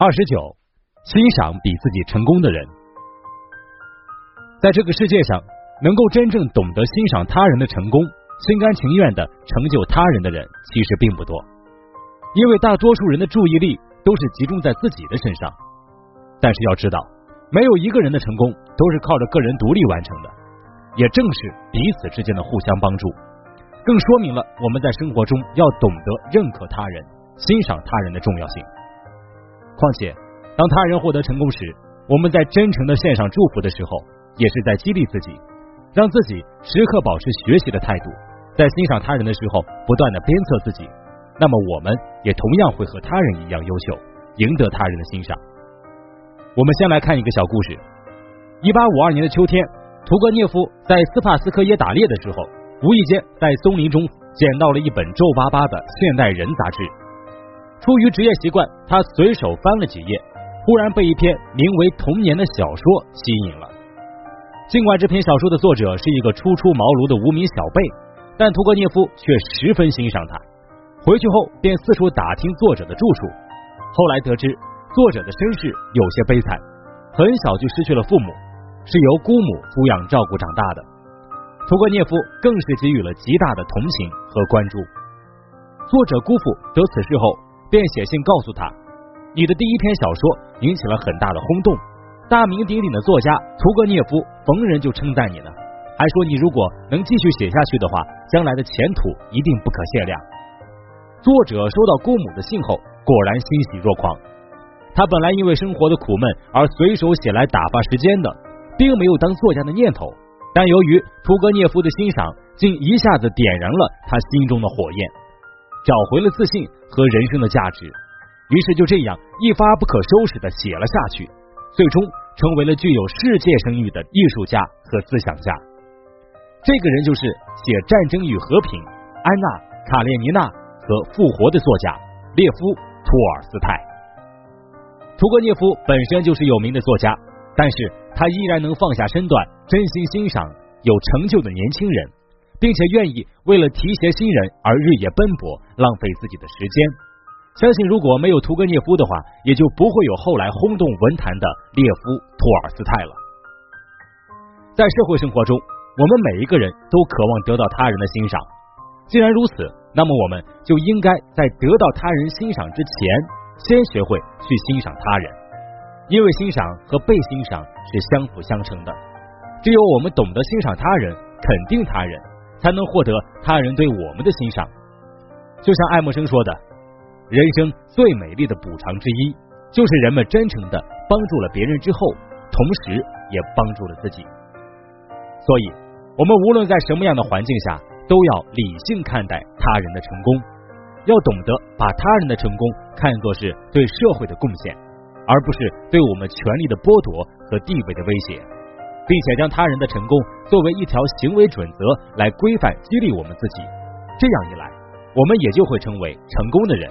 二十九，欣赏比自己成功的人。在这个世界上，能够真正懂得欣赏他人的成功，心甘情愿的成就他人的人，其实并不多。因为大多数人的注意力都是集中在自己的身上。但是要知道，没有一个人的成功都是靠着个人独立完成的。也正是彼此之间的互相帮助，更说明了我们在生活中要懂得认可他人、欣赏他人的重要性。况且，当他人获得成功时，我们在真诚的献上祝福的时候，也是在激励自己，让自己时刻保持学习的态度，在欣赏他人的时候不断的鞭策自己。那么，我们也同样会和他人一样优秀，赢得他人的欣赏。我们先来看一个小故事：一八五二年的秋天，屠格涅夫在斯帕斯科耶打猎的时候，无意间在松林中捡到了一本皱巴巴的《现代人》杂志。出于职业习惯，他随手翻了几页，忽然被一篇名为《童年》的小说吸引了。尽管这篇小说的作者是一个初出茅庐的无名小辈，但屠格涅夫却十分欣赏他。回去后便四处打听作者的住处，后来得知作者的身世有些悲惨，很小就失去了父母，是由姑母抚养照顾长大的。屠格涅夫更是给予了极大的同情和关注。作者姑父得此事后。便写信告诉他，你的第一篇小说引起了很大的轰动，大名鼎鼎的作家屠格涅夫逢人就称赞你呢，还说你如果能继续写下去的话，将来的前途一定不可限量。作者收到姑母的信后，果然欣喜若狂。他本来因为生活的苦闷而随手写来打发时间的，并没有当作家的念头，但由于屠格涅夫的欣赏，竟一下子点燃了他心中的火焰。找回了自信和人生的价值，于是就这样一发不可收拾的写了下去，最终成为了具有世界声誉的艺术家和思想家。这个人就是写《战争与和平》《安娜·卡列尼娜》和《复活》的作家列夫·托尔斯泰。屠格涅夫本身就是有名的作家，但是他依然能放下身段，真心欣赏有成就的年轻人。并且愿意为了提携新人而日夜奔波，浪费自己的时间。相信如果没有屠格涅夫的话，也就不会有后来轰动文坛的列夫·托尔斯泰了。在社会生活中，我们每一个人都渴望得到他人的欣赏。既然如此，那么我们就应该在得到他人欣赏之前，先学会去欣赏他人。因为欣赏和被欣赏是相辅相成的。只有我们懂得欣赏他人，肯定他人。才能获得他人对我们的欣赏。就像爱默生说的：“人生最美丽的补偿之一，就是人们真诚的帮助了别人之后，同时也帮助了自己。”所以，我们无论在什么样的环境下，都要理性看待他人的成功，要懂得把他人的成功看作是对社会的贡献，而不是对我们权利的剥夺和地位的威胁。并且将他人的成功作为一条行为准则来规范激励我们自己，这样一来，我们也就会成为成功的人。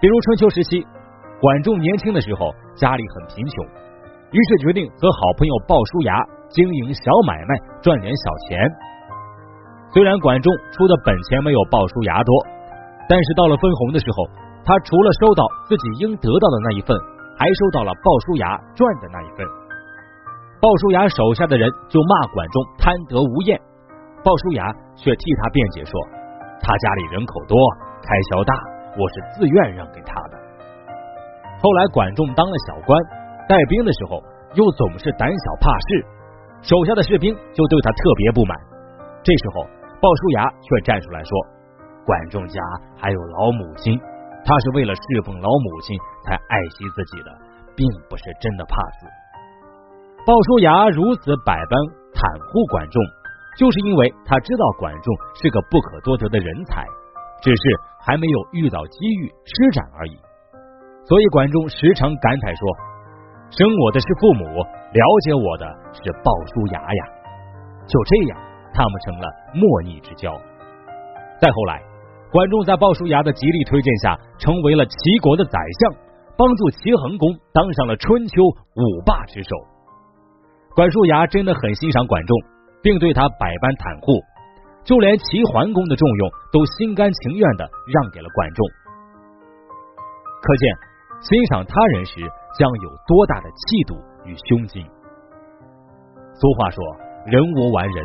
比如春秋时期，管仲年轻的时候家里很贫穷，于是决定和好朋友鲍叔牙经营小买卖赚点小钱。虽然管仲出的本钱没有鲍叔牙多，但是到了分红的时候，他除了收到自己应得到的那一份，还收到了鲍叔牙赚的那一份。鲍叔牙手下的人就骂管仲贪得无厌，鲍叔牙却替他辩解说：“他家里人口多，开销大，我是自愿让给他的。”后来管仲当了小官，带兵的时候又总是胆小怕事，手下的士兵就对他特别不满。这时候鲍叔牙却站出来说：“管仲家还有老母亲，他是为了侍奉老母亲才爱惜自己的，并不是真的怕死。”鲍叔牙如此百般袒护管仲，就是因为他知道管仲是个不可多得的人才，只是还没有遇到机遇施展而已。所以管仲时常感慨说：“生我的是父母，了解我的是鲍叔牙呀。”就这样，他们成了莫逆之交。再后来，管仲在鲍叔牙的极力推荐下，成为了齐国的宰相，帮助齐桓公当上了春秋五霸之首。管叔牙真的很欣赏管仲，并对他百般袒护，就连齐桓公的重用都心甘情愿的让给了管仲。可见，欣赏他人时将有多大的气度与胸襟。俗话说：“人无完人。”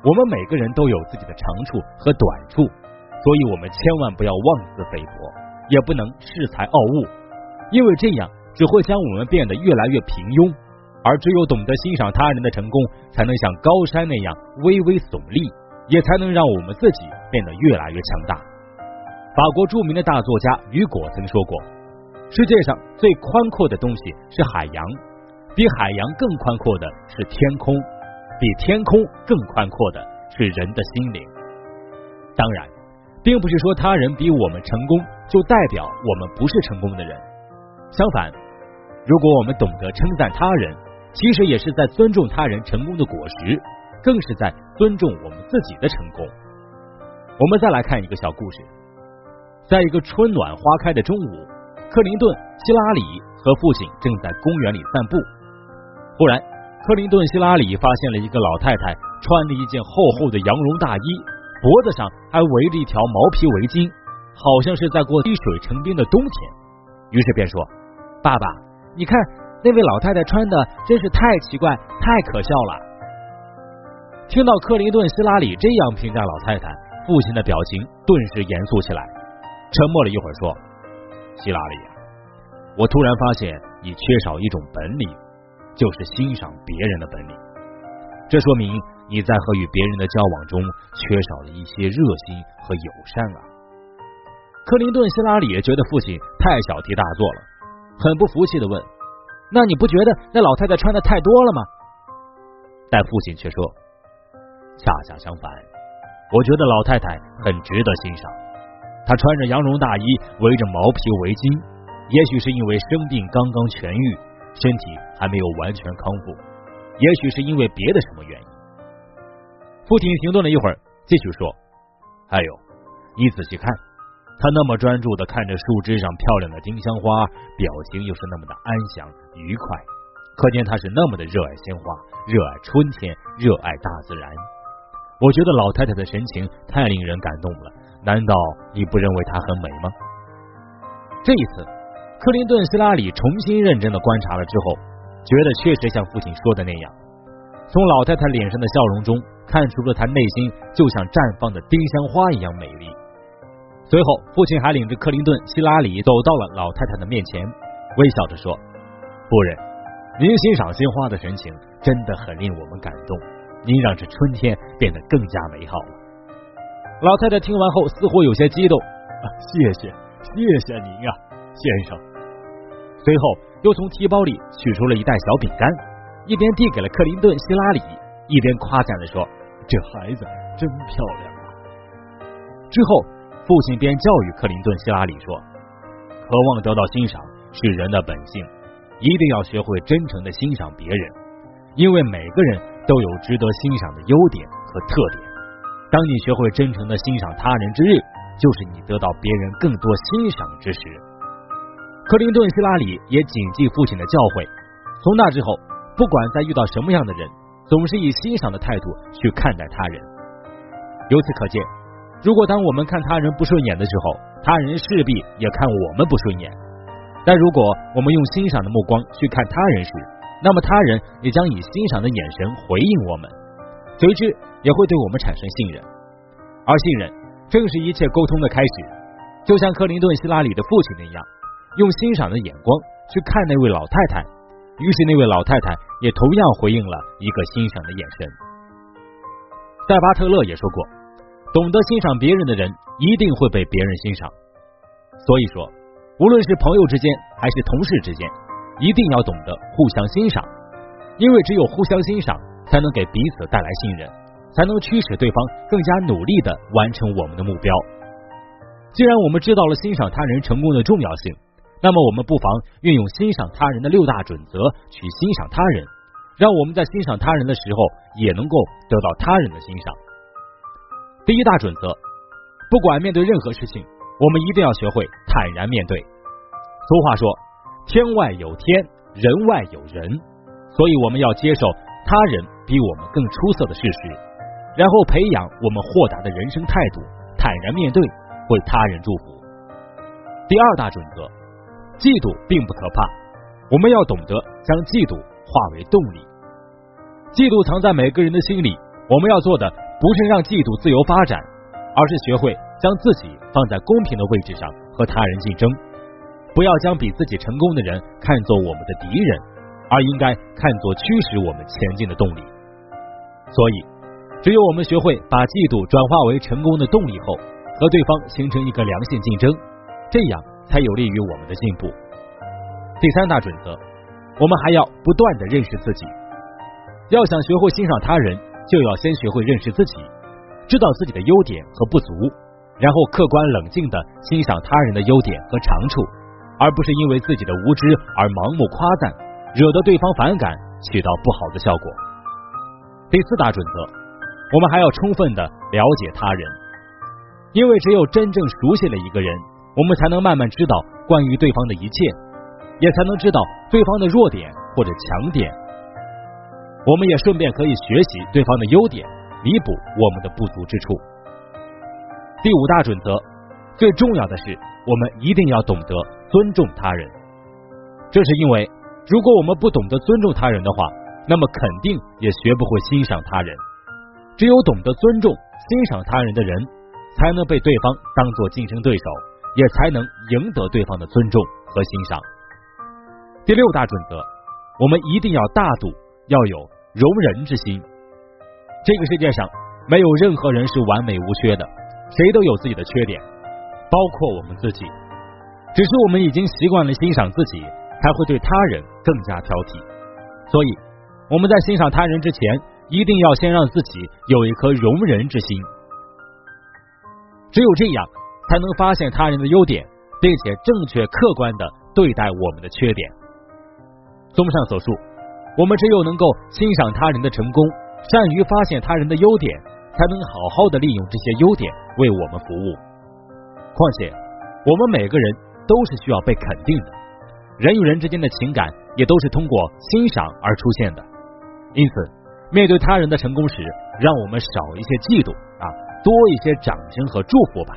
我们每个人都有自己的长处和短处，所以我们千万不要妄自菲薄，也不能恃才傲物，因为这样只会将我们变得越来越平庸。而只有懂得欣赏他人的成功，才能像高山那样巍巍耸立，也才能让我们自己变得越来越强大。法国著名的大作家雨果曾说过：“世界上最宽阔的东西是海洋，比海洋更宽阔的是天空。”比天空更宽阔的是人的心灵。当然，并不是说他人比我们成功就代表我们不是成功的人。相反，如果我们懂得称赞他人，其实也是在尊重他人成功的果实，更是在尊重我们自己的成功。我们再来看一个小故事，在一个春暖花开的中午，克林顿·希拉里和父亲正在公园里散步，忽然。克林顿·希拉里发现了一个老太太穿着一件厚厚的羊绒大衣，脖子上还围着一条毛皮围巾，好像是在过滴水成冰的冬天。于是便说：“爸爸，你看那位老太太穿的真是太奇怪、太可笑了。”听到克林顿·希拉里这样评价老太太，父亲的表情顿时严肃起来，沉默了一会儿说：“希拉里，我突然发现你缺少一种本领。”就是欣赏别人的本领，这说明你在和与别人的交往中缺少了一些热心和友善啊。克林顿·希拉里觉得父亲太小题大做了，很不服气的问：“那你不觉得那老太太穿的太多了吗？”但父亲却说：“恰恰相反，我觉得老太太很值得欣赏。她穿着羊绒大衣，围着毛皮围巾，也许是因为生病刚刚痊愈。”身体还没有完全康复，也许是因为别的什么原因。父亲停顿了一会儿，继续说：“还有，你仔细看，他那么专注的看着树枝上漂亮的丁香花，表情又是那么的安详愉快，可见他是那么的热爱鲜花，热爱春天，热爱大自然。我觉得老太太的神情太令人感动了。难道你不认为她很美吗？这一次。”克林顿·希拉里重新认真的观察了之后，觉得确实像父亲说的那样，从老太太脸上的笑容中看出了她内心就像绽放的丁香花一样美丽。随后，父亲还领着克林顿·希拉里走到了老太太的面前，微笑着说：“夫人，您欣赏鲜花的神情真的很令我们感动，您让这春天变得更加美好了。”老太太听完后似乎有些激动：“啊谢谢，谢谢您啊，先生。”随后又从提包里取出了一袋小饼干，一边递给了克林顿·希拉里，一边夸赞的说：“这孩子真漂亮啊！”之后，父亲便教育克林顿·希拉里说：“渴望得到欣赏是人的本性，一定要学会真诚的欣赏别人，因为每个人都有值得欣赏的优点和特点。当你学会真诚的欣赏他人之日，就是你得到别人更多欣赏之时。”克林顿·希拉里也谨记父亲的教诲，从那之后，不管在遇到什么样的人，总是以欣赏的态度去看待他人。由此可见，如果当我们看他人不顺眼的时候，他人势必也看我们不顺眼；但如果我们用欣赏的目光去看他人时，那么他人也将以欣赏的眼神回应我们，随之也会对我们产生信任。而信任正是一切沟通的开始，就像克林顿·希拉里的父亲那样。用欣赏的眼光去看那位老太太，于是那位老太太也同样回应了一个欣赏的眼神。塞巴特勒也说过，懂得欣赏别人的人一定会被别人欣赏。所以说，无论是朋友之间还是同事之间，一定要懂得互相欣赏，因为只有互相欣赏，才能给彼此带来信任，才能驱使对方更加努力的完成我们的目标。既然我们知道了欣赏他人成功的重要性。那么，我们不妨运用欣赏他人的六大准则去欣赏他人，让我们在欣赏他人的时候也能够得到他人的欣赏。第一大准则，不管面对任何事情，我们一定要学会坦然面对。俗话说，天外有天，人外有人，所以我们要接受他人比我们更出色的事实，然后培养我们豁达的人生态度，坦然面对，为他人祝福。第二大准则。嫉妒并不可怕，我们要懂得将嫉妒化为动力。嫉妒藏在每个人的心里，我们要做的不是让嫉妒自由发展，而是学会将自己放在公平的位置上和他人竞争。不要将比自己成功的人看作我们的敌人，而应该看作驱使我们前进的动力。所以，只有我们学会把嫉妒转化为成功的动力后，和对方形成一个良性竞争，这样才有利于我们的进步。第三大准则，我们还要不断的认识自己。要想学会欣赏他人，就要先学会认识自己，知道自己的优点和不足，然后客观冷静的欣赏他人的优点和长处。而不是因为自己的无知而盲目夸赞，惹得对方反感，起到不好的效果。第四大准则，我们还要充分的了解他人，因为只有真正熟悉了一个人，我们才能慢慢知道关于对方的一切，也才能知道对方的弱点或者强点。我们也顺便可以学习对方的优点，弥补我们的不足之处。第五大准则，最重要的是，我们一定要懂得。尊重他人，这是因为，如果我们不懂得尊重他人的话，那么肯定也学不会欣赏他人。只有懂得尊重、欣赏他人的人，才能被对方当做竞争对手，也才能赢得对方的尊重和欣赏。第六大准则，我们一定要大度，要有容人之心。这个世界上没有任何人是完美无缺的，谁都有自己的缺点，包括我们自己。只是我们已经习惯了欣赏自己，才会对他人更加挑剔。所以我们在欣赏他人之前，一定要先让自己有一颗容人之心。只有这样，才能发现他人的优点，并且正确客观的对待我们的缺点。综上所述，我们只有能够欣赏他人的成功，善于发现他人的优点，才能好好的利用这些优点为我们服务。况且，我们每个人。都是需要被肯定的，人与人之间的情感也都是通过欣赏而出现的。因此，面对他人的成功时，让我们少一些嫉妒啊，多一些掌声和祝福吧。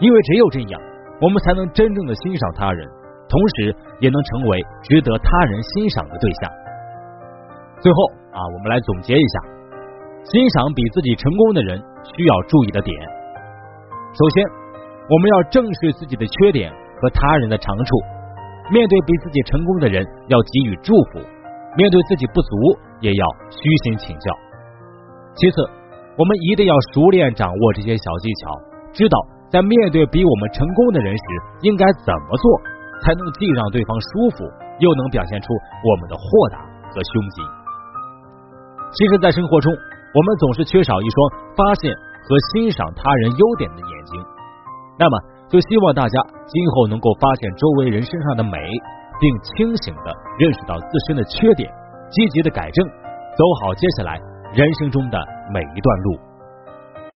因为只有这样，我们才能真正的欣赏他人，同时也能成为值得他人欣赏的对象。最后啊，我们来总结一下，欣赏比自己成功的人需要注意的点。首先，我们要正视自己的缺点。和他人的长处，面对比自己成功的人，要给予祝福；面对自己不足，也要虚心请教。其次，我们一定要熟练掌握这些小技巧，知道在面对比我们成功的人时，应该怎么做，才能既让对方舒服，又能表现出我们的豁达和胸襟。其实，在生活中，我们总是缺少一双发现和欣赏他人优点的眼睛。那么，就希望大家今后能够发现周围人身上的美，并清醒的认识到自身的缺点，积极的改正，走好接下来人生中的每一段路。